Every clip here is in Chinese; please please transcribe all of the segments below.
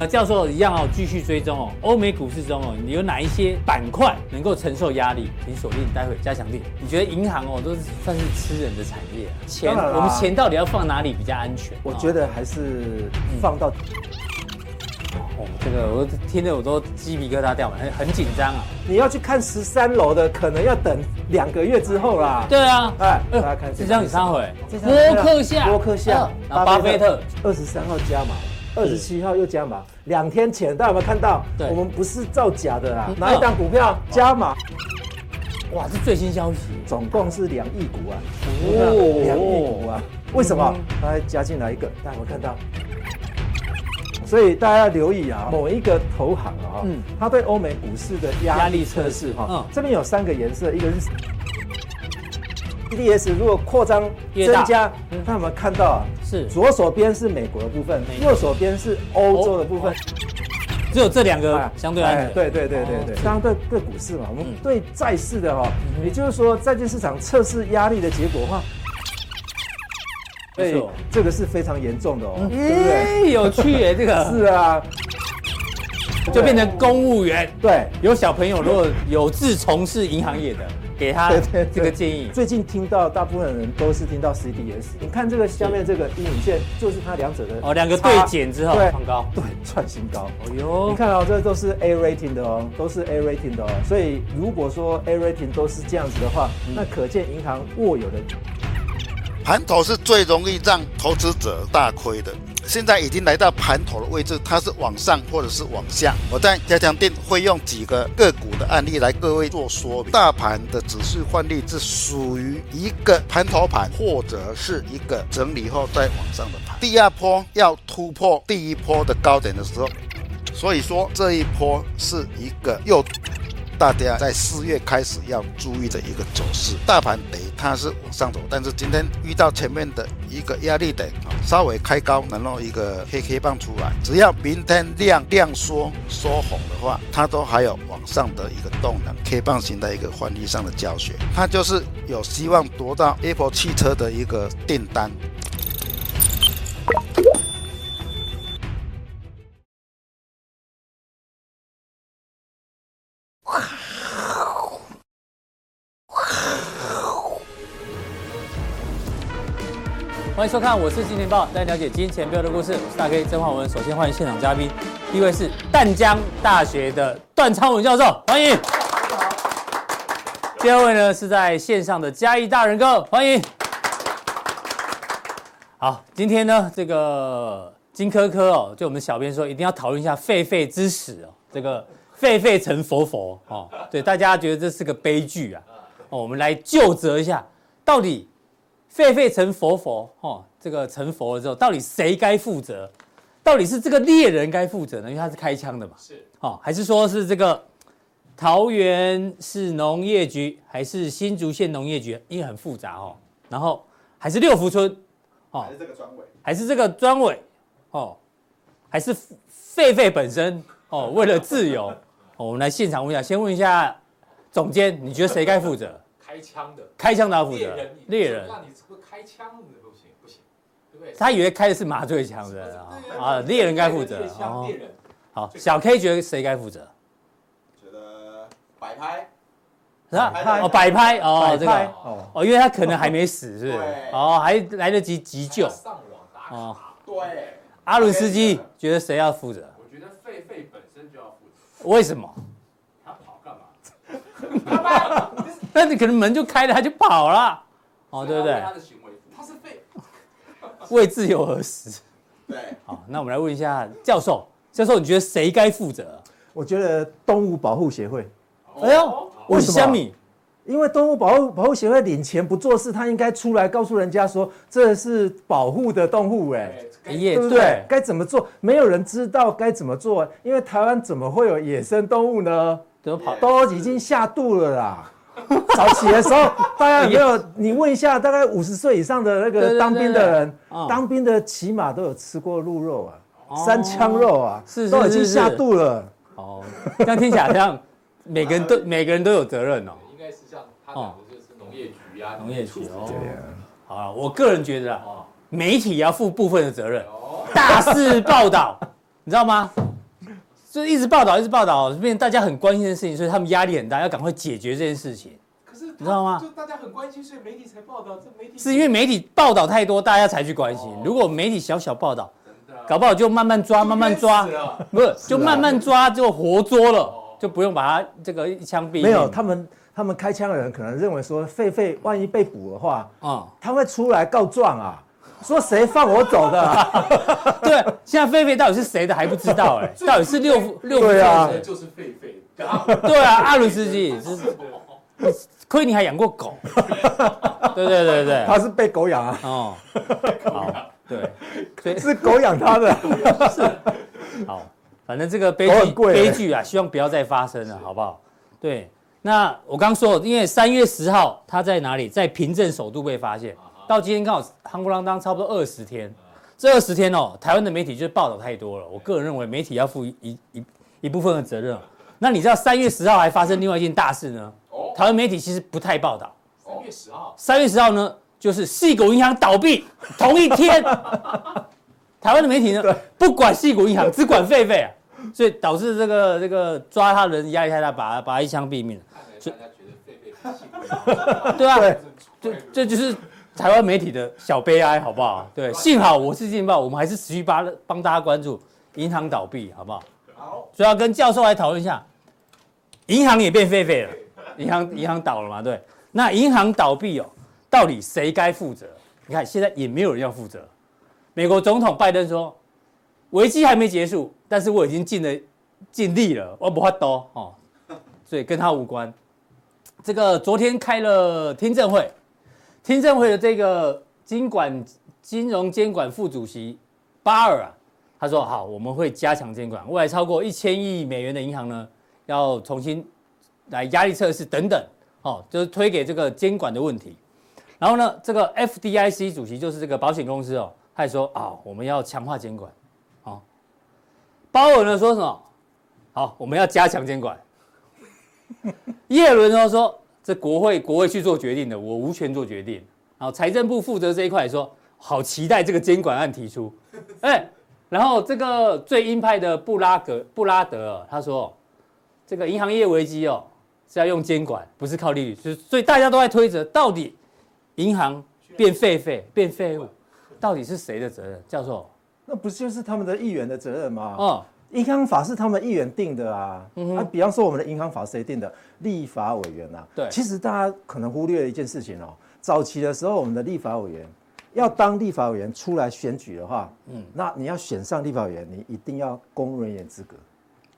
呃，教授一样哦，继续追踪哦。欧美股市中哦，你有哪一些板块能够承受压力？请锁定待会加强力。你觉得银行哦，都是算是吃人的产业啊？钱，我们钱到底要放哪里比较安全？我觉得还是放到、嗯……哦，这个我听得我都鸡皮疙瘩掉了，很很紧张啊！你要去看十三楼的，可能要等两个月之后啦。对啊，哎，大家看这张你上回，波克夏，波克夏，巴菲特二十三号加码。二十七号又加码，两天前大家有没有看到？对，我们不是造假的啦。哪一档股票加码？哇，是最新消息，总共是两亿股啊！哦，两亿股啊！为什么？它还加进来一个，大家有没有看到？所以大家要留意啊，某一个投行啊，嗯，它对欧美股市的压力测试哈，这边有三个颜色，一个是。CDS 如果扩张增加，那我们看到啊，是。左手边是美国的部分，右手边是欧洲的部分，只有这两个相对安全。对对对对对。当然对对股市嘛，我们对债市的哈，也就是说债券市场测试压力的结果的话，对，这个是非常严重的哦，对不对？有趣耶，这个。是啊，就变成公务员。对，有小朋友如果有志从事银行业的。给他这个建议。最近听到大部分人都是听到 CDS。你看这个下面这个阴影线，就是它两者的哦，两个对减之后创高，对，创新高。哦哟，你看哦，这都是 A rating 的哦，都是 A rating 的哦。所以如果说 A rating 都是这样子的话，那可见银行握有的盘头是最容易让投资者大亏的。现在已经来到盘头的位置，它是往上或者是往下。我在加强店会用几个个股的案例来各位做说明。大盘的指数换例是属于一个盘头盘，或者是一个整理后再往上的盘。第二波要突破第一波的高点的时候，所以说这一波是一个又。大家在四月开始要注意的一个走势，大盘得它是往上走，但是今天遇到前面的一个压力点啊，稍微开高，然后一个黑 K 棒出来，只要明天量量缩缩红的话，它都还有往上的一个动能，K 棒型的一个换力上的教学，它就是有希望夺到 Apple 汽车的一个订单。欢迎收看，我是金钱爆，带你了解金钱背后的故事。我是大 K 曾焕文。首先欢迎现场嘉宾，第一位是淡江大学的段昌文教授，欢迎。第二位呢是在线上的嘉义大仁哥，欢迎。好，今天呢这个金科科哦，就我们小编说一定要讨论一下狒狒之死哦，这个狒狒成佛佛哦，对，大家觉得这是个悲剧啊，哦，我们来就责一下，到底。狒狒成佛佛，哦，这个成佛了之后，到底谁该负责？到底是这个猎人该负责呢？因为他是开枪的嘛，是，哦，还是说是这个桃园市农业局，还是新竹县农业局？因为很复杂哦。然后还是六福村，哦，还是这个专委，还是这个专委，哦，还是狒狒本身，哦，为了自由，哦，我们来现场问一下，先问一下总监，你觉得谁该负责？开枪的，开枪的要负责，猎人，那你这个开枪的不行不行，对不对？他以为开的是麻醉枪的啊，啊，猎人该负责。猎人，好，小 K 觉得谁该负责？觉得摆拍，是吧？哦，摆拍，哦，这个，哦，因为他可能还没死，是不是？哦，还来得及急救。上网打卡，对。阿伦斯基觉得谁要负责？我觉得狒狒本身就要负责。为什么？他跑干嘛？那你可能门就开了，他就跑了，哦，对不对？他的行为，他是被 为自由而死。对，好，那我们来问一下教授，教授，你觉得谁该负责？我觉得动物保护协会。哎呦，为什么？因为动物保护保护协会领钱不做事，他应该出来告诉人家说这是保护的动物，哎，对不对？该怎么做？没有人知道该怎么做，因为台湾怎么会有野生动物呢？怎么跑？都已经下肚了啦。早起的时候，大家有没有？你问一下，大概五十岁以上的那个当兵的人，当兵的起码都有吃过鹿肉啊，三枪肉啊，是都已经下肚了。哦，这样听起来好像每个人都 每个人都有责任哦。应该是像他讲的就是农业局啊，农业局哦。好啊，我个人觉得啊，媒体要负部分的责任，大肆报道你知道吗？就一直报道，一直报道，变成大家很关心的事情，所以他们压力很大，要赶快解决这件事情。可是你知道吗？就大家很关心，所以媒体才报道。这媒体是因为媒体报道太多，大家才去关心。如果媒体小小报道，搞不好就慢慢抓，慢慢抓，不是就慢慢抓就活捉了，就不用把他这个一枪毙命。没有，他们他们开枪的人可能认为说，狒狒万一被捕的话，啊，他会出来告状啊。说谁放我走的、啊？对，现在狒狒到底是谁的还不知道哎、欸，到底是六六对啊，就是狒狒。对啊，阿鲁斯基是，亏你还养过狗。对对对对，他是被狗养啊。哦，好，对，所以是狗养他的。是，好，反正这个悲剧悲剧啊，希望不要再发生了，好不好？对，那我刚说，因为三月十号他在哪里？在平镇首度被发现。到今天刚好夯不啷当差不多二十天，这二十天哦，台湾的媒体就是报道太多了。我个人认为媒体要负一一一一部分的责任。那你知道三月十号还发生另外一件大事呢？台湾媒体其实不太报道。三月十号，三月十号呢，就是细谷银行倒闭同一天。台湾的媒体呢，不管细谷银行，只管狒狒啊，所以导致这个这个抓他的人压力太大，把把他一枪毙命了。所以大家觉得狒狒 对啊，这这就是。台湾媒体的小悲哀，好不好？对，幸好我是《劲报》，我们还是持续帮帮大家关注银行倒闭，好不好？好，所以要跟教授来讨论一下，银行也变狒狒了，银行银行倒了嘛？对，那银行倒闭哦，到底谁该负责？你看现在也没有人要负责。美国总统拜登说，危机还没结束，但是我已经尽了尽力了，我不怕多哦，所以跟他无关。这个昨天开了听证会。听证会的这个金管金融监管副主席巴尔啊，他说：“好，我们会加强监管，未来超过一千亿美元的银行呢，要重新来压力测试等等，哦，就是推给这个监管的问题。然后呢，这个 FDIC 主席就是这个保险公司哦，他也说啊，我们要强化监管。哦，巴尔呢说什么？好，我们要加强监管。叶伦呢说。”这国会国会去做决定的，我无权做决定。然后财政部负责这一块说，好期待这个监管案提出。哎，然后这个最鹰派的布拉格布拉德他说，这个银行业危机哦是要用监管，不是靠利率。就是所以大家都在推着，到底银行变废废变废物，到底是谁的责任？教授，那不就是他们的议员的责任吗？哦。银行法是他们议员定的啊，嗯、啊，比方说我们的银行法谁定的？立法委员啊。对，其实大家可能忽略了一件事情哦，早期的时候，我们的立法委员要当立法委员出来选举的话，嗯，那你要选上立法委员，你一定要公务人员资格。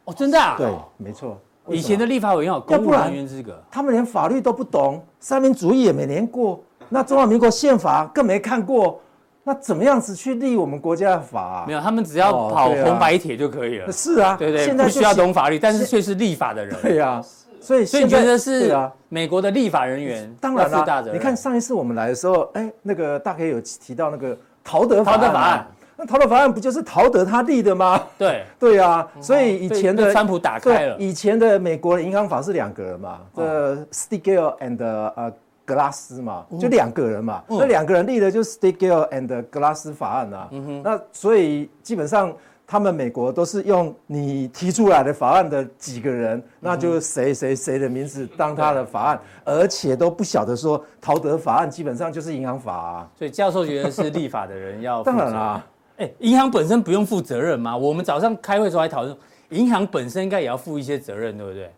哦，真的啊？对，没错。以前的立法委员要公务人员资格，他们连法律都不懂，三民主义也没念过，那中华民国宪法更没看过。那怎么样子去立我们国家的法啊？没有，他们只要跑红白帖就可以了。是啊，对对，现在不需要懂法律，但是却是立法的人。对啊，所以所以你觉得是美国的立法人员？当然了，你看上一次我们来的时候，哎，那个大概有提到那个陶德法案，那陶德法案不就是陶德他立的吗？对对啊，所以以前的川普打开了，以前的美国的银行法是两个人嘛，这 Stigall and 呃。格拉斯嘛，就两个人嘛，那两、嗯、个人立的就是 Stigall and 格拉斯法案啊。那所以基本上他们美国都是用你提出来的法案的几个人，嗯、那就谁谁谁的名字当他的法案，而且都不晓得说陶德法案基本上就是银行法啊。所以教授觉得是立法的人要。当然啦，哎，银行本身不用负责任吗？我们早上开会的时候还讨论，银行本身应该也要负一些责任，对不对？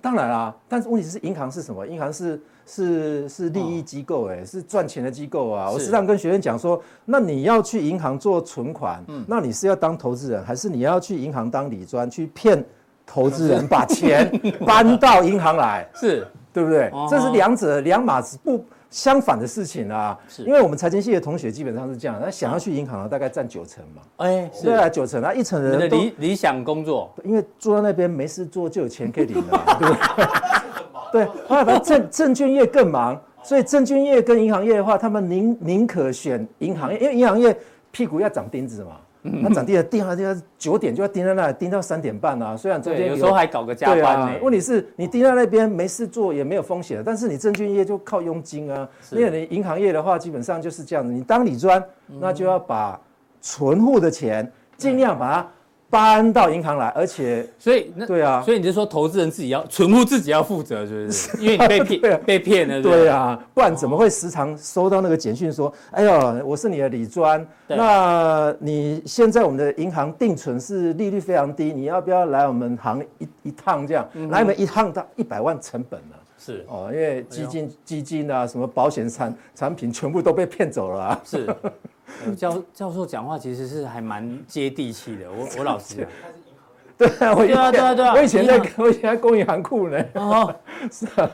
当然啦，但是问题是银行是什么？银行是。是是利益机构哎，是赚钱的机构啊！我时常跟学生讲说，那你要去银行做存款，那你是要当投资人，还是你要去银行当理专去骗投资人把钱 搬到银行来？是，对不对？这是两者两码子不相反的事情啊！是，因为我们财经系的同学基本上是这样，那想要去银行的大概占九成嘛。哎，对啊，九成啊，一成人的理理想工作，因为坐在那边没事做就有钱可以领了，对不对？对，后来把证 证券业更忙，所以证券业跟银行业的话，他们宁宁可选银行业，因为银行业屁股要长钉子嘛，那长钉子钉啊钉啊，九点就要钉在那里，钉到三点半啊。虽然中间有时候还搞个加班呢。问题是你钉在那边没事做也没有风险，但是你证券业就靠佣金啊。因为你银行业的话，基本上就是这样子，你当理专，那就要把存户的钱尽量把它搬到银行来，而且所以那对啊。所以你就说投资人自己要存户自己要负责，是不是？因为你被骗、对啊。被骗了，对啊，不然怎么会时常收到那个简讯说，哎呦，我是你的李专，那你现在我们的银行定存是利率非常低，你要不要来我们行一一趟这样？来我们一趟到一百万成本了。是。哦，因为基金、基金啊，什么保险产产品全部都被骗走了啊。是，呃 教教授讲话其实是还蛮接地气的。我我老实讲，对啊，我以对啊对啊对啊。我以前在 我以前在工银行库呢。哦，是啊，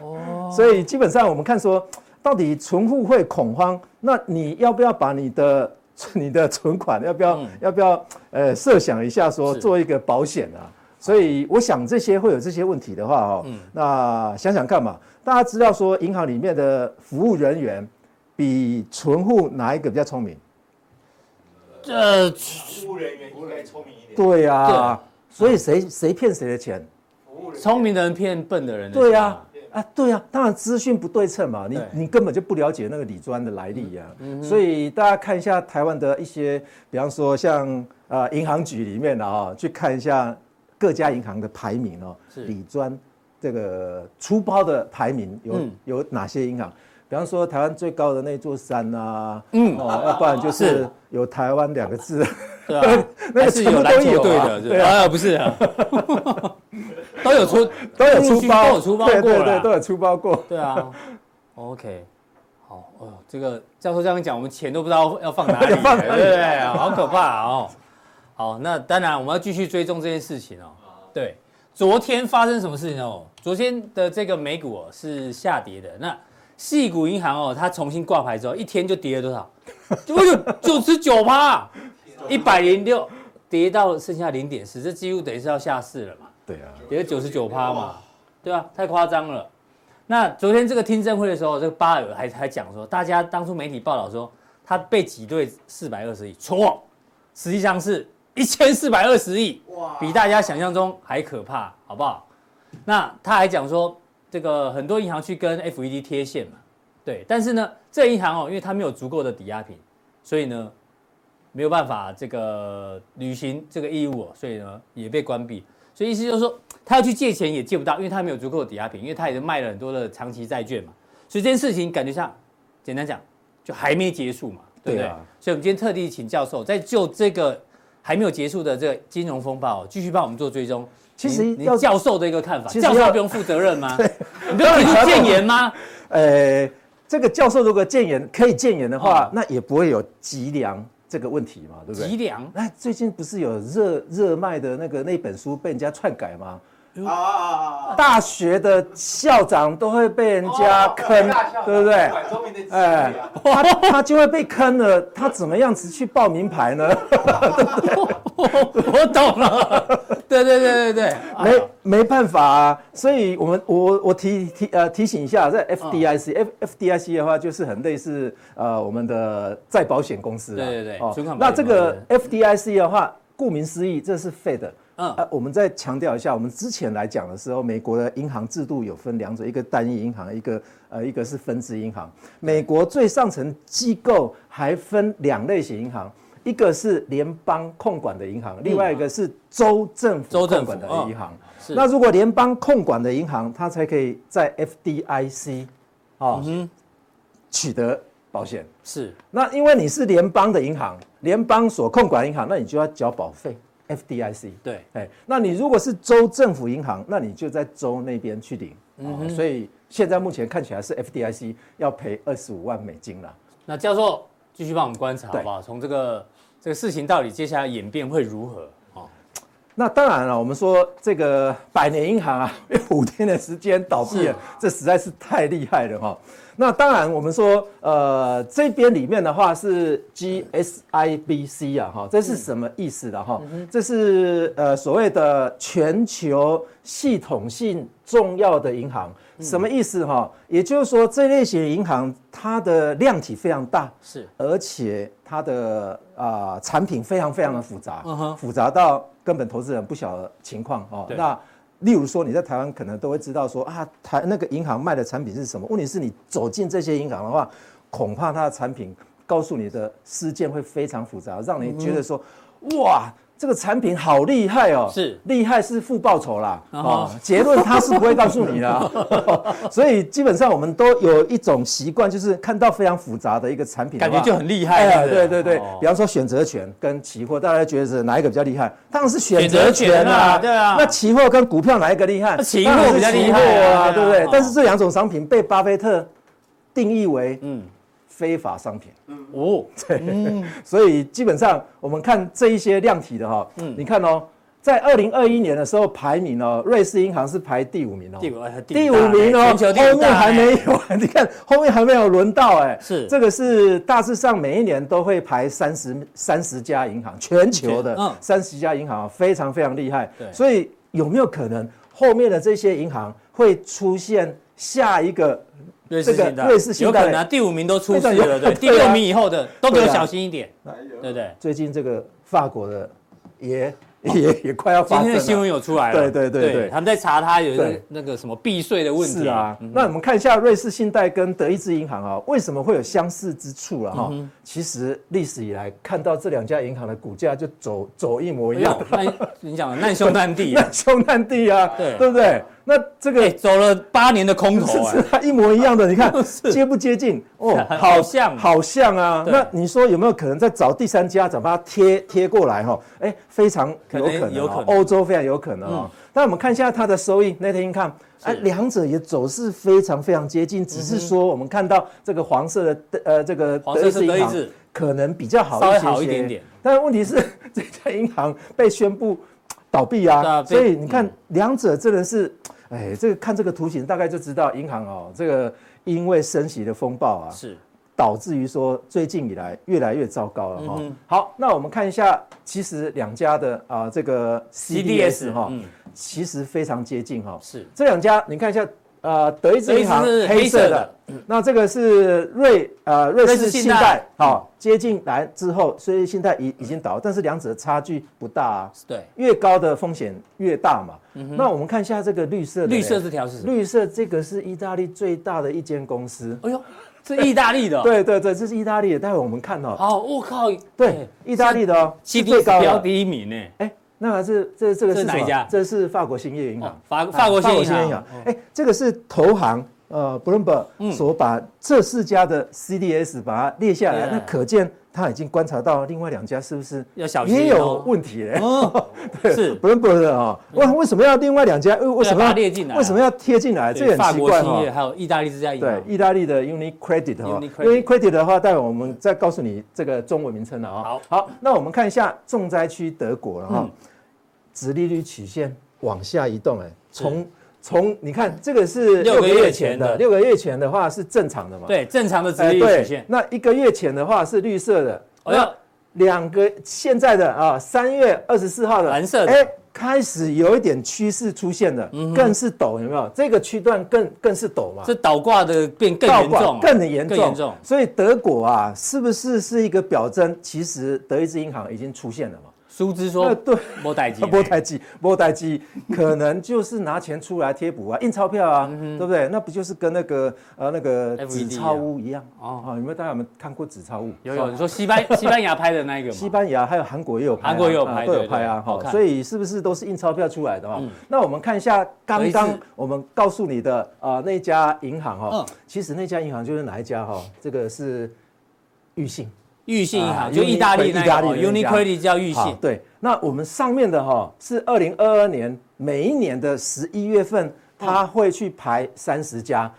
所以基本上我们看说，到底存户会恐慌，那你要不要把你的你的存款要不要、嗯。要不要呃设想一下说做一个保险啊？所以我想这些会有这些问题的话哦，嗯。那想想看嘛，大家知道说银行里面的服务人员比存户哪一个比较聪明？这服务人员应该聪明一点。对啊，所以谁谁骗谁的钱？聪明的人骗笨的人对呀、啊，啊，对呀、当然资讯不对称嘛，你你根本就不了解那个理专的来历呀、所以大家看一下台湾的一些，比方说像呃银行局里面的啊、去看一下各家银行的排名哦，是理专这个粗包的排名有、有哪些银行？比方说台湾最高的那座山啊，嗯。哦，要不然就是。是有台湾两个字，对啊，那是有篮球队的，全部都有啊。啊，不是啊，都有出都有出包，都有出包过对对都，有出包过。对啊，OK，好哦，这个教授这样讲，我们钱都不知道要放哪里，放哪里。对不对？好可怕哦。好，那当然我们要继续追踪这件事情哦。对，昨天发生什么事情哦？昨天的这个美股哦是下跌的，那矽谷银行哦，它重新挂牌之后，一天就跌了多少？就有九十九趴，一百零六，跌到剩下零点四，这几乎等于是要下市了嘛。对啊，跌了九十九趴嘛，对啊，太夸张了。那昨天这个听证会的时候，这个巴尔还还讲说，大家当初媒体报道说他被挤兑四百二十亿，错，实际上是一千四百二十亿，比大家想象中还可怕，好不好？那他还讲说，这个很多银行去跟 FED 贴现嘛，对，但是呢，这个银行哦，因为它没有足够的抵押品，所以呢，没有办法这个履行这个义务哦，所以呢也被关闭。所以意思就是说，他要去借钱也借不到，因为他没有足够的抵押品，因为他已经卖了很多的长期债券嘛。所以这件事情感觉上，简单讲，就还没结束嘛，对不对？对啊所以我们今天特地请教授，在就这个还没有结束的这个金融风暴，继续帮我们做追踪。其实教授的一个看法，教授不用负责任吗？你不要提出建言吗？呃，这个教授如果建言可以建言的话，哦那也不会有脊梁这个问题嘛，对不对？脊梁那最近不是有热热卖的那个那本书被人家篡改吗？啊！大学的校长都会被人家坑，对不对？哎他他就会被坑了，他怎么样子去报名牌呢？我懂了，对对对对对，没没办法啊，所以我们我我提提呃提醒一下，在 FDIC、F FDIC 的话，就是很类似呃我们的再保险公司啊。对对对哦那这个 FDIC 的话，顾名思义，这是 Fed。嗯呃，我们再强调一下，我们之前来讲的时候，美国的银行制度有分两种，一个单一银行，一个呃一个是分支银行。美国最上层机构还分两类型银行，一个是联邦控管的银行，另外一个是州政府控管的银行。是那如果联邦控管的银行，它才可以在 FDIC 啊、取得保险。是那因为你是联邦的银行，联邦所控管银行，那你就要缴保费。FDIC 对，哎，那你如果是州政府银行，那你就在州那边去领。哦，所以现在目前看起来是 FDIC 要赔二十五万美金了。那教授继续帮我们观察好对不好？从这个这个事情到底接下来演变会如何？哦，那当然了，我们说这个百年银行啊，五天的时间倒闭了，这实在是太厉害了哈。那当然，我们说，呃，这边里面的话是 GSIBC 啊，哈，这是什么意思的哈？这是呃所谓的全球系统性重要的银行，什么意思哈？也就是说，这类型银行它的量体非常大，是而且它的啊、呃、产品非常非常的复杂，嗯哼复杂到根本投资人不晓得情况哦。那例如说你在台湾可能都会知道说啊，台那个银行卖的产品是什么？问题是你走进这些银行的话，恐怕它的产品告诉你的事件会非常复杂，让你觉得说，哇，这个产品好厉害哦，是。厉害是负报酬啦，哦，结论他是不会告诉你的，所以基本上我们都有一种习惯，就是看到非常复杂的一个产品，感觉就很厉害，对对？对，比方说选择权跟期货，大家觉得是哪一个比较厉害？当然是选择权啊，对啊，那期货跟股票哪一个厉害？期货比较厉害啊，对不对？但是这两种商品被巴菲特定义为嗯。非法商品，哦，对，嗯、所以基本上我们看这一些量体的哈，嗯，你看哦，在二零二一年的时候排名哦，瑞士银行是排第五名哦，第五，第五名哦，后面还没有，你看后面还没有轮到哎，是。这个是大致上每一年都会排三十三十家银行，全球的三十家银行非常非常厉害，对，所以有没有可能后面的这些银行会出现下一个？瑞士信贷，瑞士信贷有可能啊，第五名都出事了，对，第六名以后的都给我小心一点，对不对？最近这个法国的也 也也快要发生了，今天的新闻有出来了，对对对对，他们在查他有一个那个什么避税的问题。是啊，那我们看一下瑞士信贷跟德意志银行啊，为什么会有相似之处了哈？其实历史以来看到这两家银行的股价就走走一模一样，那你讲难兄难弟，难兄难弟啊，对。对不对？那这个走了八年的空头，是它一模一样的，你看 接不接近？哦，好像，好像啊。那你说有没有可能再找第三家，找把它贴贴过来？哈，哎，非常有可能，有可能，欧洲非常有可能啊。那我们看一下它的收益，net income，哎，两者也走势非常非常接近，只是说我们看到这个黄色的呃这个黄色是德意志，可能比较好稍微好一点点。但是问题是这家银行被宣布倒闭啊，所以你看两者真的是。哎，这个看这个图形大概就知道，银行哦，这个因为升息的风暴啊，是导致于说最近以来越来越糟糕了哈。好，那我们看一下，其实两家的啊这个 CDS 哈，其实非常接近哈。是这两家，你看一下。呃，德意志银行黑色的，那这个是瑞呃瑞士信贷，好接近来之后，瑞士信贷已已经倒，但是两者的差距不大啊。对，越高的风险越大嘛。那我们看一下这个绿色的，绿色这条是绿色，这个是意大利最大的一间公司。哎呦，是意大利的。对对对，这是意大利的。待会我们看哦。好，我靠，对，意大利的哦，最高标第一名呢。哎。那是这这个是哪一家？这是法国兴业银行。法法国兴业银行。哎，这个是投行呃，Bloomberg 所把这四家的 CDS 把它列下来，那可见他已经观察到另外两家是不是要小心也有问题嘞？是 Bloomberg 的啊。为为什么要另外两家？为为什么要列进来？为什么要贴进来？这很奇怪哈。还有意大利这家银行。对，意大利的 UniCredit 哈。UniCredit 的话，待会我们再告诉你这个中文名称了啊。好，好，那我们看一下重灾区德国了哈。殖利率曲线往下移动，哎，从从你看这个是六个月前的，六个月前的话是正常的嘛？对，正常的殖利率曲线。那一个月前的话是绿色的，那两个现在的啊，三月二十四号的蓝色的，哎，开始有一点趋势出现了，更是陡，有没有？这个区段更更是陡嘛？这倒挂的变更严重，更严重，更严重。所以德国啊，是不是是一个表征？其实德意志银行已经出现了嘛？苏之说：“对，莫代志，没代志，没代志，可能就是拿钱出来贴补啊，印钞票啊，对不对？那不就是跟那个呃那个纸钞屋一样哦？有没有大家有没有看过纸钞屋？有有，你说西班 西班牙拍的那个吗？西班牙还有韩国也有拍，韩国也有拍，都有拍啊。好，所以是不是都是印钞票出来的哈？那我们看一下刚刚我们告诉你的啊那家银行哈，其实那家银行就是哪一家哈？这个是裕信。”裕信银行就意大利那个 UniCredit 叫裕信。对，那我们上面的哈是二零二二年每一年的十一月份，他会去排三十家，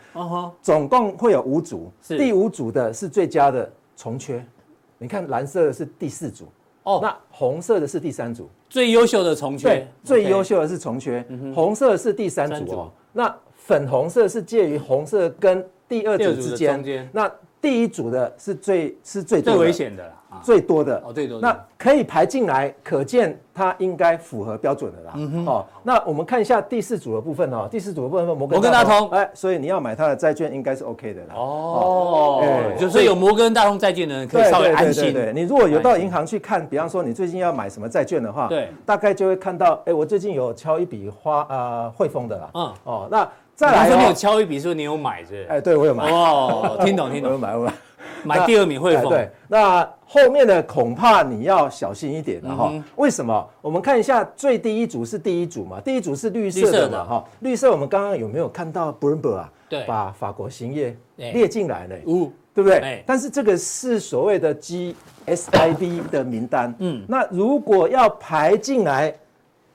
总共会有五组，第五组的是最佳的重缺，你看蓝色的是第四组，哦，那红色的是第三组，最优秀的重缺，对最优秀的是重缺，红色是第三组哦，那粉红色是介于红色跟第二组之间，那。第一组的是最是最最危险的啦，最多的。哦，最多的。那可以排进来，可见它应该符合标准的啦。哦，那我们看一下第四组的部分哦，第四组的部分摩根摩根大通，哎，所以你要买它的债券应该是 OK 的啦。哦，就是有摩根大通债券的人可以稍微安心。对，你如果有到银行去看，比方说你最近要买什么债券的话，对，大概就会看到，哎，我最近有敲一笔花呃汇丰的啦。嗯，哦，那。再来，你有敲一笔，说你有买？这哎，对我有买。哦，听懂听懂，我有买，我买。买第二名汇丰。对，那后面的恐怕你要小心一点了哈。嗯、为什么？我们看一下最低一组是第一组嘛，第一组是绿色的嘛哈。绿色我们刚刚有没有看到 Bloomberg 啊？对，把法国兴业列进来了，对，对不对？但是这个是所谓的 GSIB 的名单。嗯，那如果要排进来，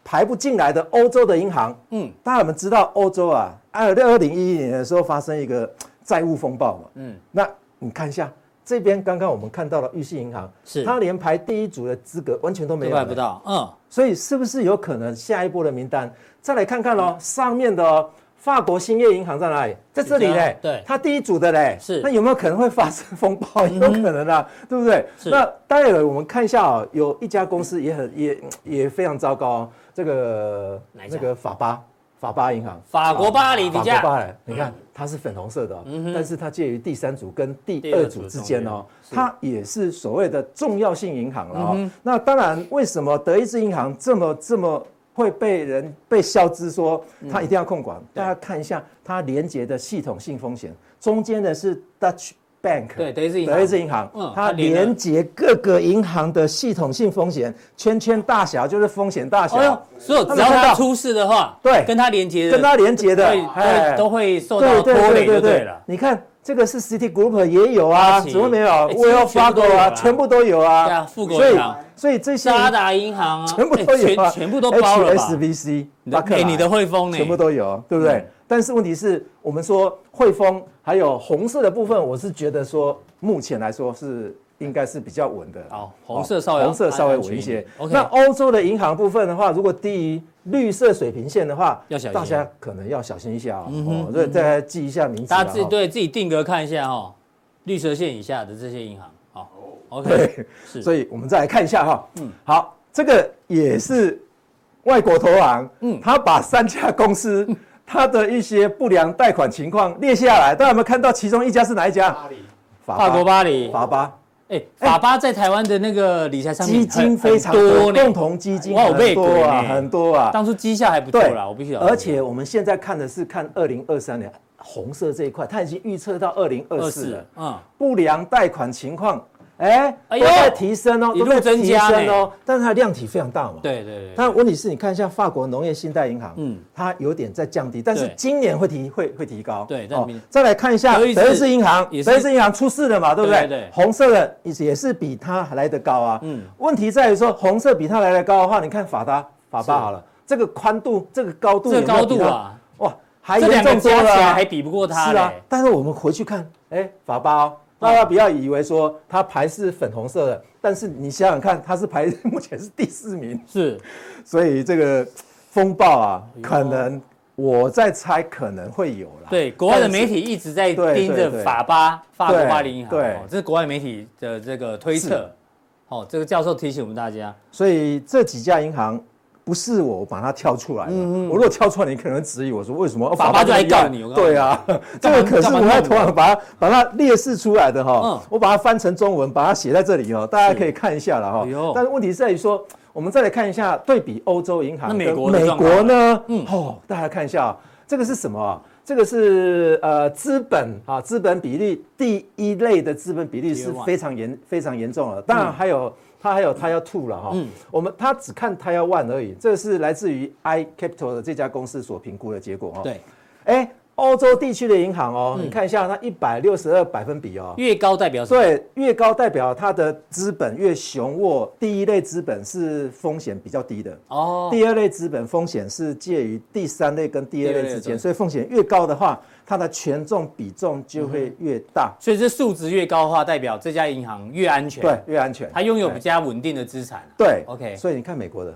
排不进来的欧洲的银行，嗯，大家有没有知道欧洲啊？二二零一一年的时候发生一个债务风暴嘛，嗯，那你看一下这边，刚刚我们看到了玉信银行，是。它连排第一组的资格完全都没有，排不到，嗯，所以是不是有可能下一波的名单？再来看看喽，上面的法国兴业银行在哪里？在这里嘞，对，它第一组的嘞，是，那有没有可能会发生风暴？有可能啊，对不对？那待会我们看一下啊，有一家公司也很也也非常糟糕，这个那个法巴。法巴银行，法国巴黎底价，法你看它是粉红色的，但是它介于第三组跟第二组之间哦，它也是所谓的重要性银行了哦。那当然，为什么德意志银行这么这么会被人被消之说它一定要控管？大家看一下它连接的系统性风险，中间的是 Dutch。Bank 对，德意志银行，德意志银行，嗯，它连接各个银行的系统性风险圈圈大小就是风险大小，所以只要它出事的话，对，跟它连接，跟它连接的，哎，都会受到拖累，对对了。你看这个是 City Group 也有啊，怎么没有？Wells Fargo 啊，全部都有啊。对啊，富国银行，所以这些渣打银行啊。全部都有啊，全部都包了吧？HSBC，给你的汇丰呢，全部都有，对不对？但是问题是我们说汇丰还有红色的部分，我是觉得说目前来说是应该是比较稳的。好，红色稍微红色稍微稳一些。那欧洲的银行部分的话，如果低于绿色水平线的话，要小心，大家可能要小心一下哦。所以再来记一下名字。大家自己对自己定格看一下哈，绿色线以下的这些银行。好，OK。是，所以我们再来看一下哈。嗯，好，这个也是外国投行，嗯，他把三家公司。他的一些不良贷款情况列下来，大家有没有看到？其中一家是哪一家？巴黎，法国巴黎，法巴。哎，法巴在台湾的那个理财上面基金非常多，共同基金很多啊，很多啊。当初绩效还不错啦，我必须要。而且我们现在看的是看二零二三年红色这一块，它已经预测到二零二四了。嗯，不良贷款情况。哎，都在提升哦，一路增加哦，但是它量体非常大嘛。对对对。但问题是，你看一下法国农业信贷银行，嗯，它有点在降低，但是今年会提会会提高。对，再来看一下德意志银行，德意志银行出事了嘛，对不对？对。红色的也是比它来得高啊。嗯。问题在于说，红色比它来得高的话，你看法达法巴好了，这个宽度、这个高度、这个高度啊，哇，还严重多了，还比不过它。是啊。但是我们回去看，哎，法巴哦。大家不要以为说它排是粉红色的，但是你想想看，它是排 目前是第四名，是，所以这个风暴啊，可能我在猜可能会有啦。对，国外的媒体一直在盯着法巴，法国巴黎银行，对，这是国外媒体的这个推测。哦，这个教授提醒我们大家，所以这几家银行。不是我把它挑出来的，我如果挑出来，你可能质疑我说为什么？爸爸就来告你，对啊，这个可是我在同样把它把它列示出来的哈，我把它翻成中文，把它写在这里哦，大家可以看一下了哈。但是问题是在于说，我们再来看一下对比欧洲银行跟美国呢？嗯，哦，大家看一下，这个是什么？这个是呃资本啊，资本比例第一类的资本比例是非常严非常严重了，当然还有。它还有他要 two 了哈，嗯，我们它只看他要 one 而已，这是来自于 iCapital 的这家公司所评估的结果哈。对，哎，欧洲地区的银行哦，你看一下那一百六十二百分比哦，越高代表？对，越高代表它的资本越雄沃，第一类资本是风险比较低的哦，第二类资本风险是介于第三类跟第二类之间，所以风险越高的话。它的权重比重就会越大，所以这数值越高的话，代表这家银行越安全。对，越安全。它拥有比较稳定的资产。对，OK。所以你看美国的，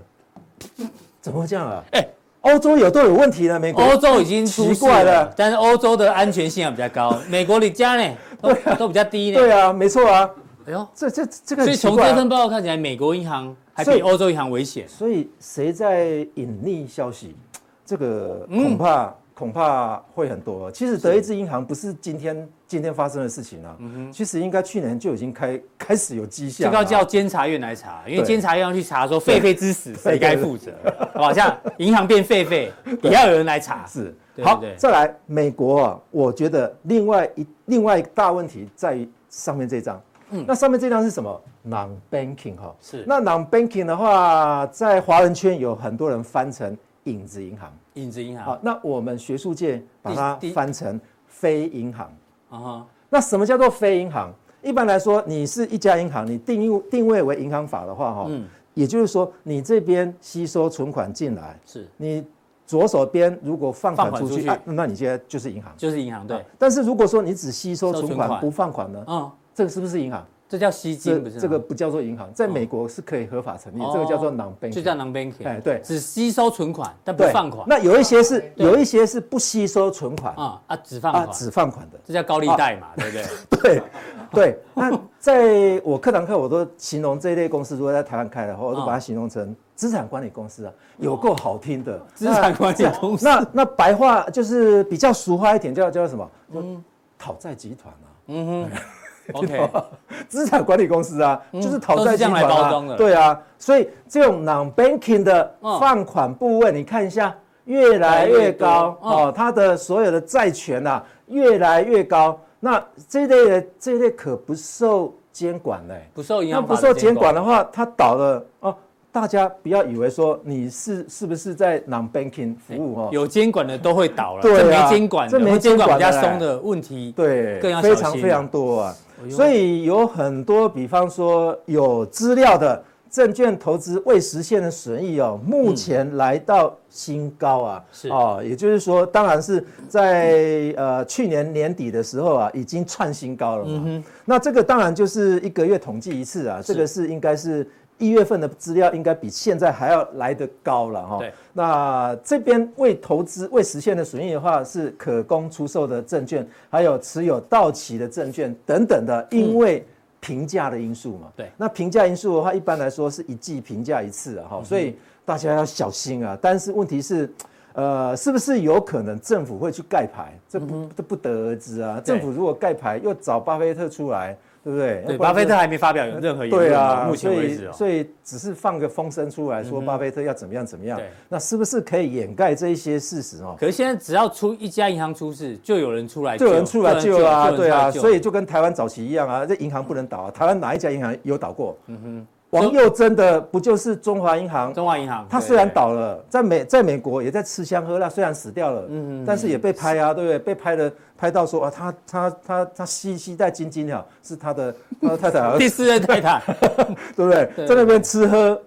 怎么会这样啊？哎，欧洲有都有问题了，美国。欧洲已经出奇怪了，但是欧洲的安全性比较高，美国你家呢都都比较低呢。对啊，没错啊。哎呦，这这这个。所以从这份报告看起来，美国银行还比欧洲银行危险。所以谁在隐匿消息？这个恐怕。恐怕会很多。其实德意志银行不是今天今天发生的事情啊。其实应该去年就已经开 开始有迹象。这个叫监察院来查，因为监察院要去查说狒狒之死谁该负责，好像银行变狒狒也要有人来查。是。好，再来美国啊，我觉得另外一另外一个大问题在于上面这张。嗯，那上面这张是什么？Non-banking 哈，是。那 Non-banking 的话，在华人圈有很多人翻成影子银行。影子银行。好，那我们学术界把它翻成非银行。啊哈。那什么叫做非银行？一般来说，你是一家银行，你定义定位为银行法的话，哈，嗯，也就是说，你这边吸收存款进来，是你左手边如果放款出去，那你现在就是银行，就是银行，对。但是如果说你只吸收存款不放款呢？嗯。这个是不是银行？这叫吸金，不是？这个不叫做银行，在美国是可以合法成立，这个叫做 non-banking，就叫 non-banking。哎，对，只吸收存款，但不放款。那有一些是，有一些是不吸收存款啊啊，只放款，只放款的，这叫高利贷嘛，对不对？对对。那在我课堂课，我都形容这一类公司，如果在台湾开的话，我都把它形容成资产管理公司啊，有够好听的资产管理公司。那那白话就是比较俗话一点，叫叫什么？嗯，讨债集团啊。嗯哼。OK，资产管理公司啊，就是讨债集团啊，对啊，所以这种 non-banking 的放款部位，你看一下，越来越高哦，它的所有的债权啊，越来越高。那这一类的这一类可不受监管嘞，不受银行不受监管的话，它倒了哦。大家不要以为说你是是不是在 non-banking 服务哦，有监管的都会倒了，对没监管，这没监管比较松的问题，对，非常非常多啊。所以有很多，比方说有资料的证券投资未实现的损益哦，目前来到新高啊，是哦，也就是说，当然是在呃去年年底的时候啊，已经创新高了嘛。那这个当然就是一个月统计一次啊，这个是应该是。一月份的资料应该比现在还要来得高了哈。对。那这边未投资未实现的损益的话，是可供出售的证券，还有持有到期的证券等等的，因为评价的因素嘛。对。那评价因素的话，一般来说是一季评价一次啊哈，所以大家要小心啊。但是问题是，呃，是不是有可能政府会去盖牌？这不这不得而知啊。政府如果盖牌，又找巴菲特出来。对不对？对，巴菲特还没发表有任何言论。对啊，目前为止，所以只是放个风声出来说巴菲特要怎么样怎么样。那是不是可以掩盖这一些事实哦？可是现在只要出一家银行出事，就有人出来，就有人出来救啊，对啊，所以就跟台湾早期一样啊，这银行不能倒啊。台湾哪一家银行有倒过？嗯哼。王佑真的不就是中华银行？中华银行，他虽然倒了，在美在美国也在吃香喝辣，虽然死掉了，嗯嗯，但是也被拍啊，对不对？被拍的拍到说啊，他他他他携携带金金啊，是他的他的太太，第四任太太，对不对？在那边吃喝，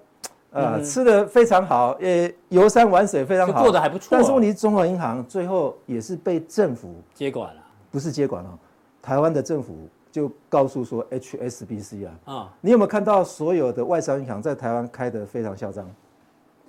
呃，吃的非常好，也游山玩水非常好，过得还不错。但是问题是，中华银行最后也是被政府接管了，不是接管了，台湾的政府。就告诉说 HSBC 啊，啊，你有没有看到所有的外商银行在台湾开得非常嚣张？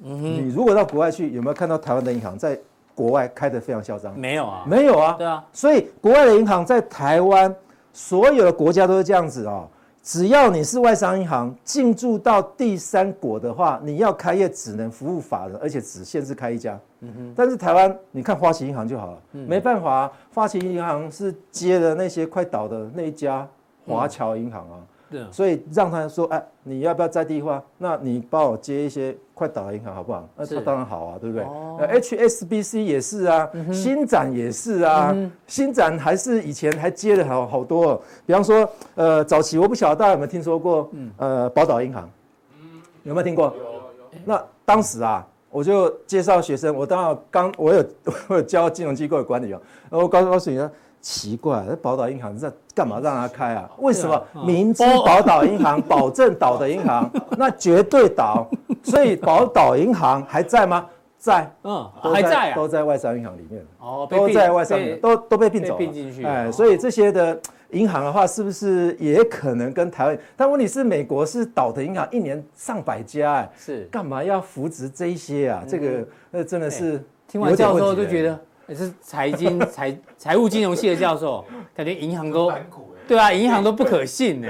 嗯哼，你如果到国外去，有没有看到台湾的银行在国外开得非常嚣张？没有啊，没有啊，对啊，所以国外的银行在台湾，所有的国家都是这样子啊。只要你是外商银行进驻到第三国的话，你要开业只能服务法人，而且只限制开一家。嗯哼。但是台湾，你看花旗银行就好了，嗯、没办法啊，花旗银行是接了那些快倒的那一家华侨银行啊。对，所以让他说，哎，你要不要在地化？那你帮我接一些快倒的银行好不好？那他当然好啊，对不对？哦，HSBC 也是啊，新展也是啊，新展还是以前还接了好好多，比方说，呃，早期我不晓得大家有没有听说过，呃，宝岛银行，有没有听过？有有。那当时啊，我就介绍学生，我当然刚我有 我有教金融机构的管理哦，我告告诉你啊。奇怪，那宝岛银行在干嘛让他开啊？为什么明知宝岛银行 保证倒的银行，那绝对倒，所以宝岛银行还在吗？在，嗯，还在啊，都在外商银行里面。哦，都在外商，都都被并走，并进去。哎，所以这些的银行的话，是不是也可能跟台湾？但问题是，美国是倒的银行一年上百家，哎，是干嘛要扶植这一些啊？这个那真的是听完教授就觉得。也是财经 财财务金融系的教授，感觉银行都对啊，银行都不可信呢。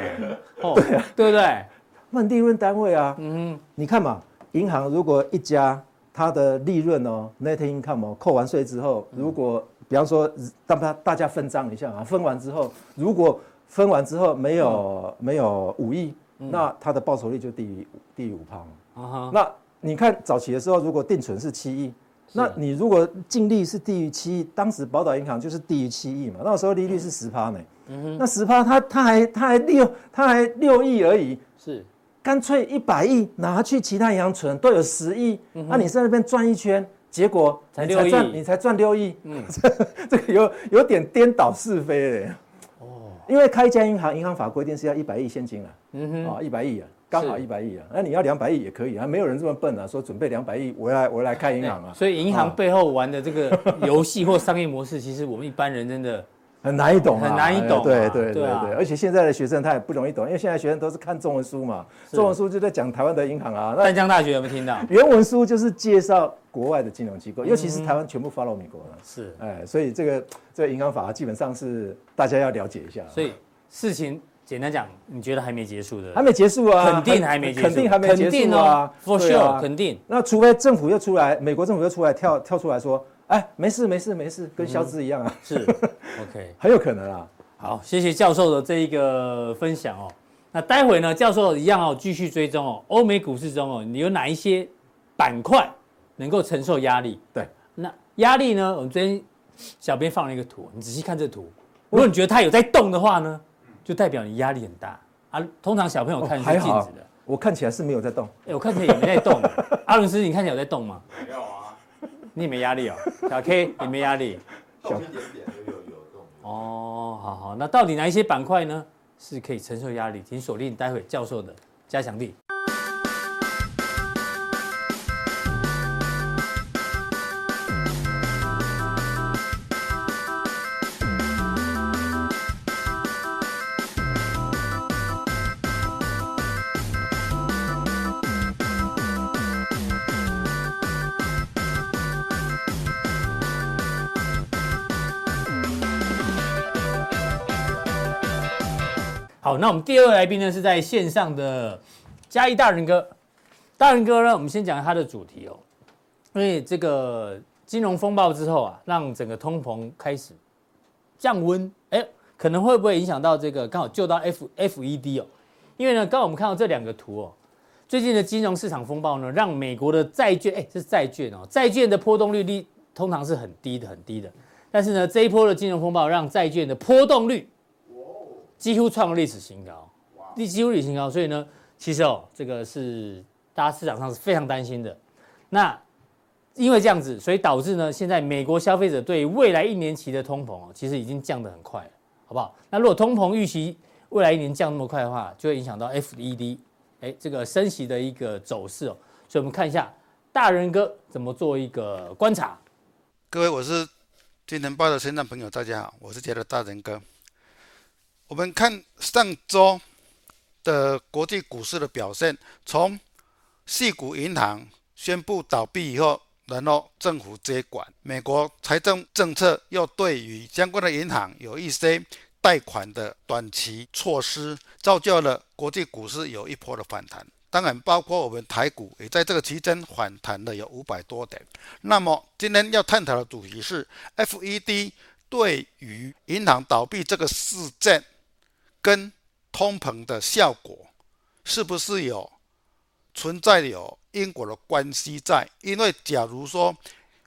哦，对啊，对不对？那利润单位啊，嗯，你看嘛，银行如果一家它的利润哦，net income 哦，扣完税之后，如果比方说，大家大家分账一下啊，分完之后，如果分完之后没有没有五亿，那它的报酬率就低于低于五趴。啊哈，那你看早期的时候，如果定存是七亿。那你如果净利是低于七亿，当时宝岛银行就是低于七亿嘛，那时候利率是十趴呢。嗯哼，那十趴，它它还它还六它还六亿而已，是，干脆一百亿拿去其他银行存，都有十亿，那、嗯啊、你在那边转一圈，结果才六亿，你才赚六亿，嗯，这个有有点颠倒是非。嘞。哦，因为开一家银行，银行法规定是要一百亿现金啊，嗯哼，啊一百亿啊。刚好一百亿啊，那你要两百亿也可以啊，没有人这么笨啊，说准备两百亿，我来我来开银行啊。所以银行背后玩的这个游戏或商业模式，其实我们一般人真的很难以懂，很难以懂。对对对对，而且现在的学生他也不容易懂，因为现在学生都是看中文书嘛，中文书就在讲台湾的银行啊。淡江大学有没有听到？原文书就是介绍国外的金融机构，尤其是台湾全部 follow 美国了。是，哎，所以这个这个银行法基本上是大家要了解一下。所以事情。简单讲，你觉得还没结束的？还没结束啊，肯定还没结束，肯定还没结束啊，For sure，肯定。那除非政府又出来，美国政府又出来跳跳出来说，哎，没事没事没事，跟消失一样啊。是，OK，很有可能啊。好，谢谢教授的这一个分享哦。那待会呢，教授一样哦，继续追踪哦。欧美股市中哦，你有哪一些板块能够承受压力？对，那压力呢？我们昨天小编放了一个图，你仔细看这图，如果你觉得它有在动的话呢？就代表你压力很大啊！通常小朋友看是静止的，我看起来是没有在动。哎，我看起来也没在动。阿伦斯，你看起来有在动吗？没有啊，你也没压力哦。小 K 也没压力，小一点点有有动。哦，好好，那到底哪一些板块呢是可以承受压力？请锁定待会教授的加强錠。好，那我们第二位来宾呢，是在线上的嘉义大仁哥。大仁哥呢，我们先讲他的主题哦，因为这个金融风暴之后啊，让整个通膨开始降温，哎，可能会不会影响到这个刚好救到 F FED 哦？因为呢，刚刚我们看到这两个图哦，最近的金融市场风暴呢，让美国的债券，哎，这是债券哦，债券的波动率率通常是很低的，很低的，但是呢，这一波的金融风暴让债券的波动率。几乎创了历史新高，历几乎历史新高，所以呢，其实哦，这个是大家市场上是非常担心的。那因为这样子，所以导致呢，现在美国消费者对未来一年期的通膨哦，其实已经降得很快了，好不好？那如果通膨预期未来一年降那么快的话，就会影响到 FED 哎这个升息的一个走势哦。所以我们看一下大仁哥怎么做一个观察。各位，我是金钱豹的线上朋友，大家好，我是杰的大仁哥。我们看上周的国际股市的表现，从矽谷银行宣布倒闭以后，然后政府接管，美国财政政策又对于相关的银行有一些贷款的短期措施，造就了国际股市有一波的反弹。当然，包括我们台股也在这个期间反弹了有五百多点。那么今天要探讨的主题是 FED 对于银行倒闭这个事件。跟通膨的效果是不是有存在有因果的关系在？因为假如说，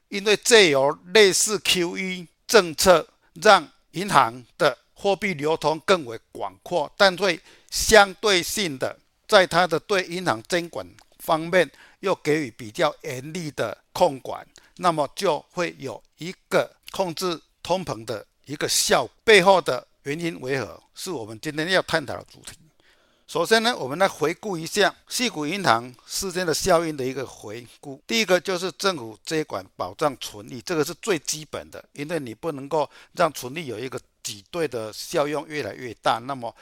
因为这有类似 QE 政策，让银行的货币流通更为广阔，但会相对性的在它的对银行监管方面又给予比较严厉的控管，那么就会有一个控制通膨的一个效背后的。原因为何？是我们今天要探讨的主题。首先呢，我们来回顾一下矽谷银行事件的效应的一个回顾。第一个就是政府接管保障存利，这个是最基本的，因为你不能够让存利有一个挤兑的效用越来越大，那么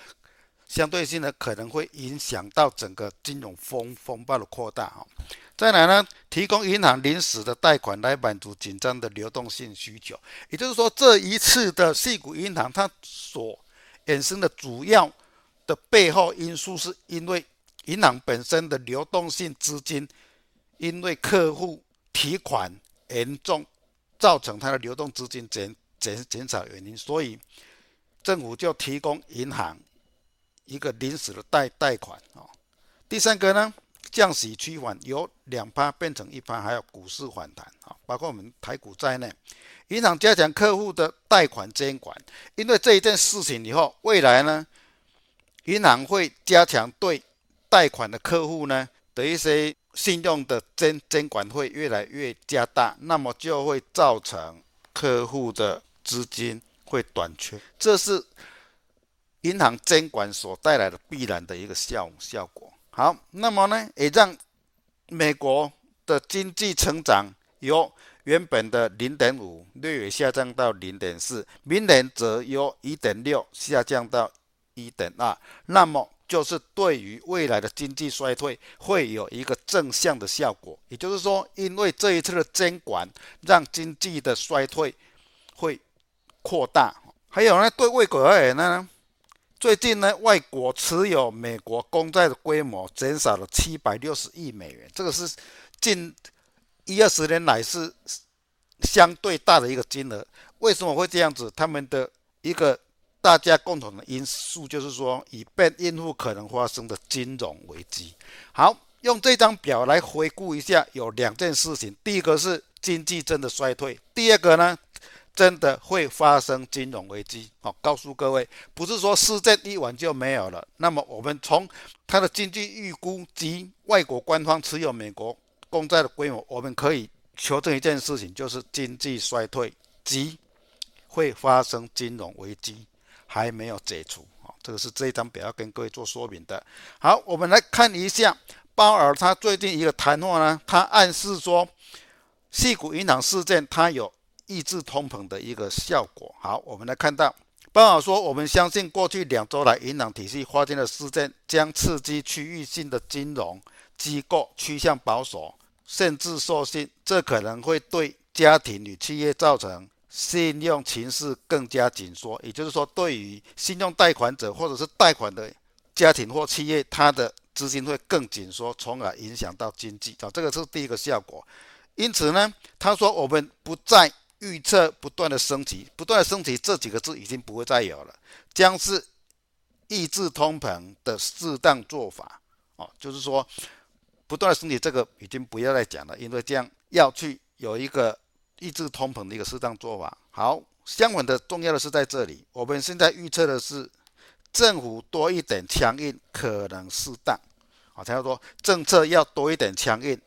相对性的可能会影响到整个金融风风暴的扩大啊。再来呢，提供银行临时的贷款来满足紧张的流动性需求。也就是说，这一次的矽谷银行它所衍生的主要的背后因素，是因为银行本身的流动性资金，因为客户提款严重，造成它的流动资金减减减少原因，所以政府就提供银行一个临时的贷贷款啊。第三个呢？降息趋缓，由两趴变成一趴，还有股市反弹啊，包括我们台股在内，银行加强客户的贷款监管，因为这一件事情以后，未来呢，银行会加强对贷款的客户呢的一些信用的监监管会越来越加大，那么就会造成客户的资金会短缺，这是银行监管所带来的必然的一个效效果。好，那么呢，也让美国的经济成长由原本的零点五略微下降到零点四，明年则由一点六下降到一点二，那么就是对于未来的经济衰退会有一个正向的效果。也就是说，因为这一次的监管，让经济的衰退会扩大。还有呢，对外国而言呢？最近呢，外国持有美国公债的规模减少了七百六十亿美元，这个是近一二十年来是相对大的一个金额。为什么会这样子？他们的一个大家共同的因素就是说，以便应付可能发生的金融危机。好，用这张表来回顾一下，有两件事情：第一个是经济真的衰退，第二个呢？真的会发生金融危机？好，告诉各位，不是说事件一完就没有了。那么我们从它的经济预估及外国官方持有美国公债的规模，我们可以求证一件事情，就是经济衰退及会发生金融危机还没有解除。好，这个是这一张表要跟各位做说明的。好，我们来看一下鲍尔他最近一个谈话呢，他暗示说，矽谷银行事件他有。抑制通膨的一个效果。好，我们来看到，鲍尔说，我们相信过去两周来银行体系发生的事件将刺激区域性的金融机构趋向保守，甚至授信，这可能会对家庭与企业造成信用情势更加紧缩。也就是说，对于信用贷款者或者是贷款的家庭或企业，它的资金会更紧缩，从而影响到经济。啊，这个是第一个效果。因此呢，他说我们不再。预测不断的升级，不断的升级这几个字已经不会再有了，将是抑制通膨的适当做法。哦，就是说不断的升级这个已经不要再讲了，因为这样要去有一个抑制通膨的一个适当做法。好，相反的重要的是在这里，我们现在预测的是政府多一点强硬可能适当。啊，他说政策要多一点强硬，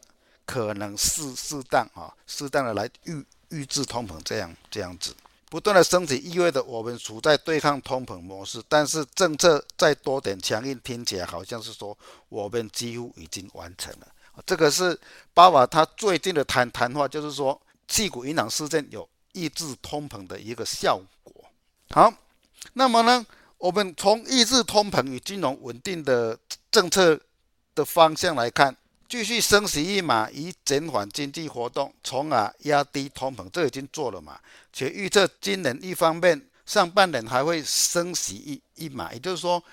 可能适适当啊，适当的来预。预制通膨这样这样子不断的升级，意味着我们处在对抗通膨模式。但是政策再多点强硬，听起来好像是说我们几乎已经完成了。这个是鲍尔他最近的谈谈话，就是说矽谷银行事件有抑制通膨的一个效果。好，那么呢，我们从抑制通膨与金融稳定的政策的方向来看。继续升息一码，以减缓经济活动，从而压低通膨，这已经做了嘛？且预测今年一方面上半年还会升息一一码，也就是说，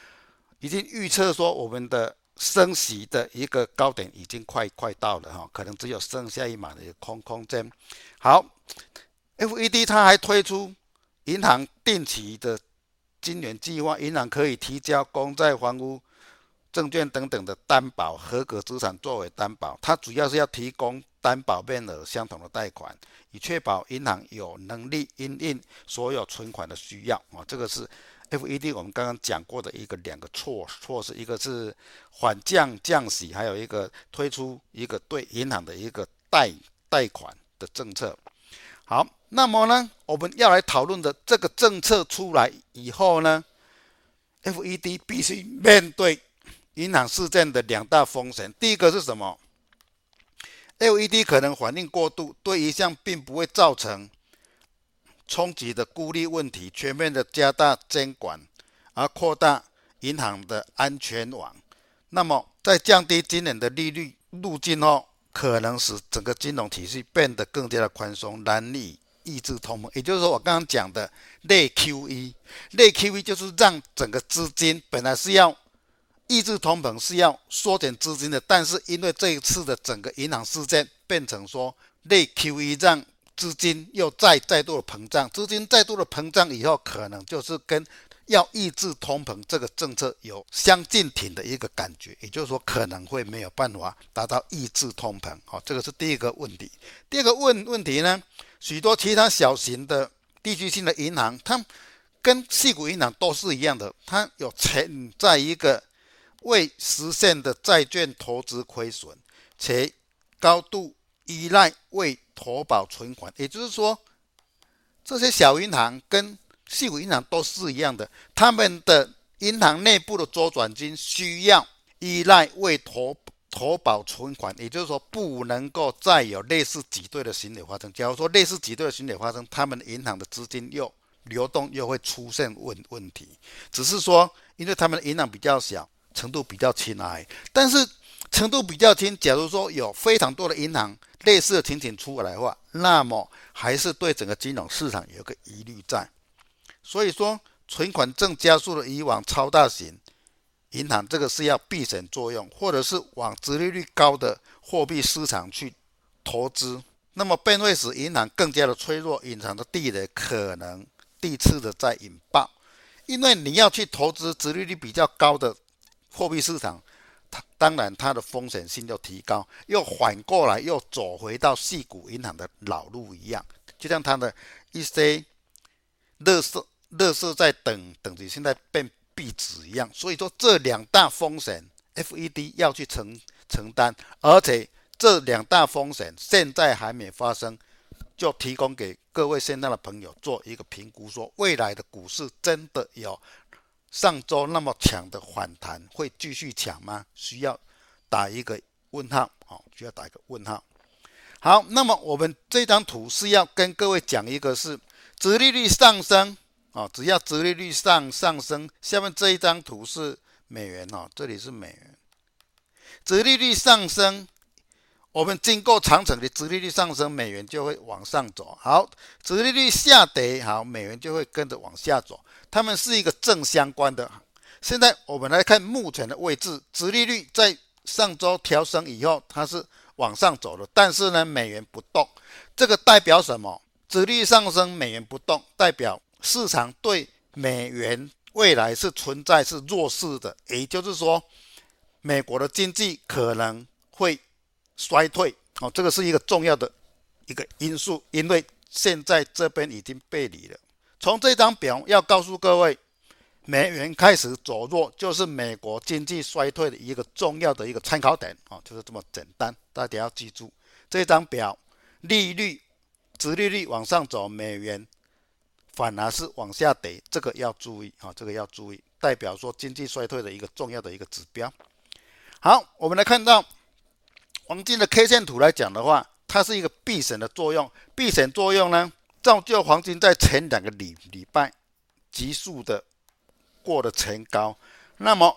已经预测说我们的升息的一个高点已经快快到了哈，可能只有剩下一码的空空间。好，FED 它还推出银行定期的金援计划，银行可以提交公债房屋。证券等等的担保合格资产作为担保，它主要是要提供担保面额相同的贷款，以确保银行有能力因应所有存款的需要啊。这个是 FED 我们刚刚讲过的一个两个措措施，一个是缓降降息，还有一个推出一个对银行的一个贷贷款的政策。好，那么呢，我们要来讨论的这个政策出来以后呢，FED 必须面对。银行事件的两大风险，第一个是什么？LED 可能反应过度，对一项并不会造成冲击的孤立问题，全面的加大监管，而扩大银行的安全网。那么，在降低今年的利率路径后，可能使整个金融体系变得更加的宽松，难以抑制通膨。也就是说，我刚刚讲的类 QE，类 QE 就是让整个资金本来是要。抑制通膨是要缩减资金的，但是因为这一次的整个银行事件变成说类 QE，让资金又再再度的膨胀，资金再度的膨胀以后，可能就是跟要抑制通膨这个政策有相近挺的一个感觉，也就是说可能会没有办法达到抑制通膨。好，这个是第一个问题。第二个问问题呢，许多其他小型的地区性的银行，它跟细股银行都是一样的，它有存在一个未实现的债券投资亏损，且高度依赖未投保存款。也就是说，这些小银行跟矽谷银行都是一样的，他们的银行内部的周转金需要依赖未投投保存款，也就是说，不能够再有类似挤兑的行为发生。假如说类似挤兑的行为发生，他们银行的资金又流动又会出现问问题，只是说，因为他们的银行比较小，程度比较轻而已。但是程度比较轻，假如说有非常多的银行类似的情形出来的话，那么还是对整个金融市场有个疑虑在。所以说，存款正加速了以往超大型银行，这个是要避险作用，或者是往殖利率高的货币市场去投资，那么便会使银行更加的脆弱，隐藏的地雷可能。第一次的在引爆，因为你要去投资殖利率比较高的货币市场，它当然它的风险性就提高，又反过来又走回到矽谷银行的老路一样，就像它的一些乐色乐色在等等着现在变壁纸一样，所以说这两大风险，FED 要去承承担，而且这两大风险现在还没发生。就提供给各位现在的朋友做一个评估，说未来的股市真的有上周那么强的反弹，会继续强吗？需要打一个问号，好，需要打一个问号。好，那么我们这张图是要跟各位讲一个是殖利率上升，啊，只要殖利率上上升，下面这一张图是美元哦，这里是美元，殖利率上升。我们经过长程的殖利率上升，美元就会往上走。好，殖利率下跌，好，美元就会跟着往下走。它们是一个正相关的。现在我们来看目前的位置，殖利率在上周调升以后，它是往上走的，但是呢，美元不动。这个代表什么？殖利率上升，美元不动，代表市场对美元未来是存在是弱势的。也就是说，美国的经济可能会。衰退哦，这个是一个重要的一个因素，因为现在这边已经背离了。从这张表要告诉各位，美元开始走弱，就是美国经济衰退的一个重要的一个参考点哦，就是这么简单，大家要记住这张表，利率、殖利率往上走，美元反而是往下跌，这个要注意啊，这个要注意，代表说经济衰退的一个重要的一个指标。好，我们来看到。黄金的 K 线图来讲的话，它是一个避险的作用。避险作用呢，造就黄金在前两个礼礼拜急速的过了前高。那么，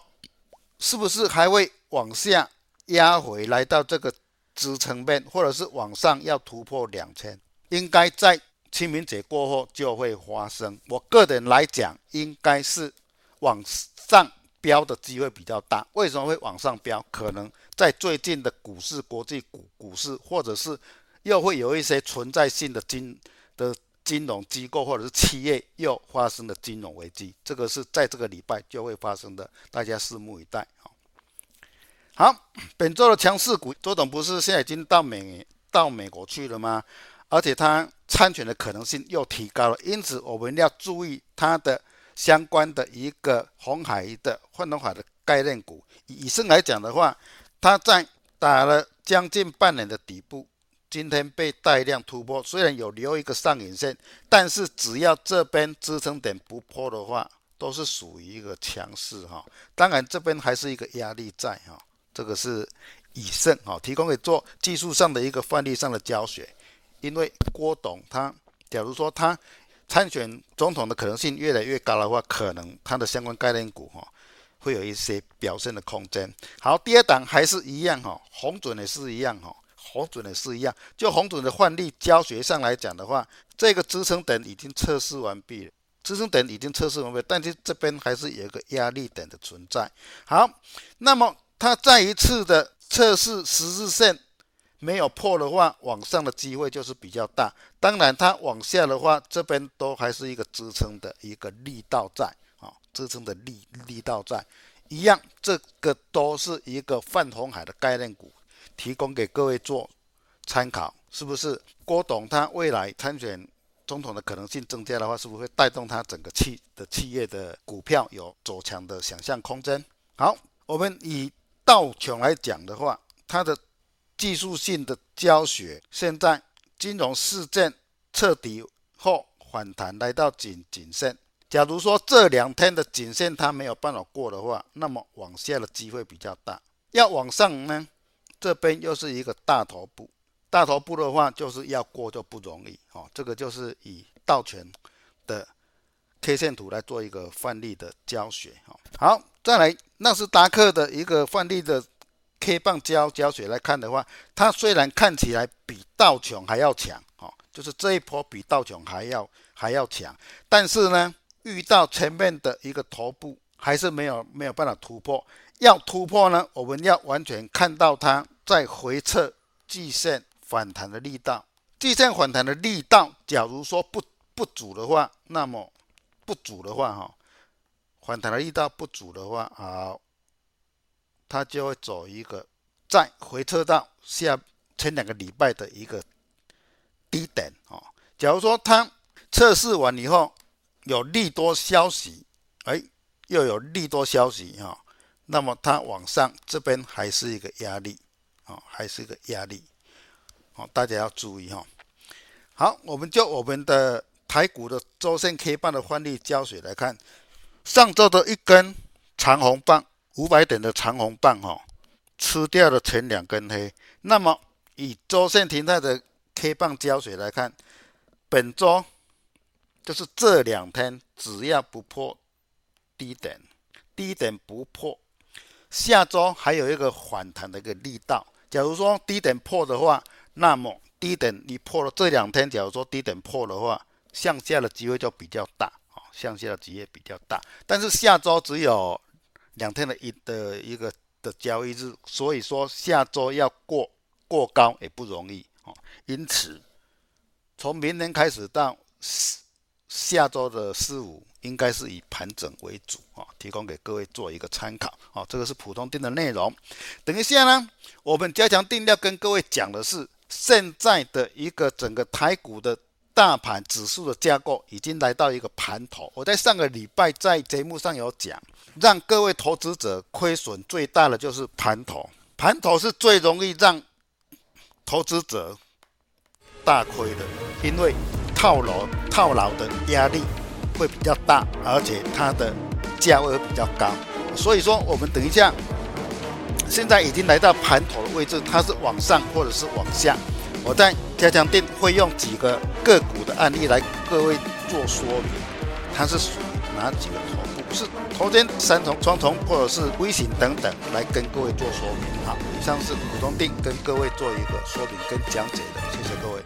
是不是还会往下压回来到这个支撑面，或者是往上要突破两千？应该在清明节过后就会发生。我个人来讲，应该是往上。飙的机会比较大，为什么会往上飙？可能在最近的股市、国际股股市，或者是又会有一些存在性的金的金融机构或者是企业又发生了金融危机，这个是在这个礼拜就会发生的，大家拭目以待。好，本周的强势股，周董不是现在已经到美到美国去了吗？而且他参选的可能性又提高了，因此我们要注意它的。相关的一个红海的换东海的概念股，以以上来讲的话，他在打了将近半年的底部，今天被带量突破，虽然有留一个上影线，但是只要这边支撑点不破的话，都是属于一个强势哈。当然这边还是一个压力在哈，这个是以胜哈提供给做技术上的一个范例上的教学，因为郭董他假如说他。参选总统的可能性越来越高的话，可能他的相关概念股哈会有一些表现的空间。好，第二档还是一样哈，红准也是一样哈，鸿准也是一样。就鸿准的换力教学上来讲的话，这个支撑点已经测试完毕了，支撑点已经测试完毕，但是这边还是有一个压力点的存在。好，那么它再一次的测试十日线。没有破的话，往上的机会就是比较大。当然，它往下的话，这边都还是一个支撑的一个力道在。啊，支撑的力力道在一样，这个都是一个泛红海的概念股，提供给各位做参考，是不是？郭董他未来参选总统的可能性增加的话，是不是会带动他整个企的企业的股票有走强的想象空间？好，我们以道琼来讲的话，它的技术性的教学，现在金融事件彻底后反弹来到颈颈线。假如说这两天的颈线它没有办法过的话，那么往下的机会比较大。要往上呢，这边又是一个大头部，大头部的话就是要过就不容易哦。这个就是以道琼的 K 线图来做一个范例的教学哦。好，再来纳斯达克的一个范例的。K 棒教教学来看的话，它虽然看起来比道琼还要强，哦，就是这一波比道琼还要还要强，但是呢，遇到前面的一个头部，还是没有没有办法突破。要突破呢，我们要完全看到它在回测季线反弹的力道，季线反弹的力道，假如说不不足的话，那么不足的话，哈，反弹的力道不足的话，啊。它就会走一个再回测到下前两个礼拜的一个低点哦。假如说它测试完以后有利多消息，哎，又有利多消息哈，那么它往上这边还是一个压力哦，还是一个压力哦，大家要注意哈。好，我们就我们的台股的周线 K 棒的换例胶水来看，上周的一根长红棒。五百点的长红棒哈，吃掉了前两根黑。那么以周线形态的 K 棒胶水来看，本周就是这两天，只要不破低点，低点不破，下周还有一个反弹的一个力道。假如说低点破的话，那么低点你破了，这两天假如说低点破的话，向下的机会就比较大啊，向下的机会比较大。但是下周只有。两天的一的一个的交易日，所以说下周要过过高也不容易哦。因此，从明天开始到下周的四五，应该是以盘整为主啊，提供给各位做一个参考啊。这个是普通定的内容。等一下呢，我们加强定要跟各位讲的是现在的一个整个台股的。大盘指数的架构已经来到一个盘头。我在上个礼拜在节目上有讲，让各位投资者亏损最大的就是盘头。盘头是最容易让投资者大亏的，因为套牢套牢的压力会比较大，而且它的价位会比较高。所以说，我们等一下，现在已经来到盘头的位置，它是往上或者是往下。我在加强店会用几个个股的案例来各位做说明，它是属于哪几个头部？是头肩三重、双重或者是微型等等，来跟各位做说明。好，以上是普通定跟各位做一个说明跟讲解的，谢谢各位。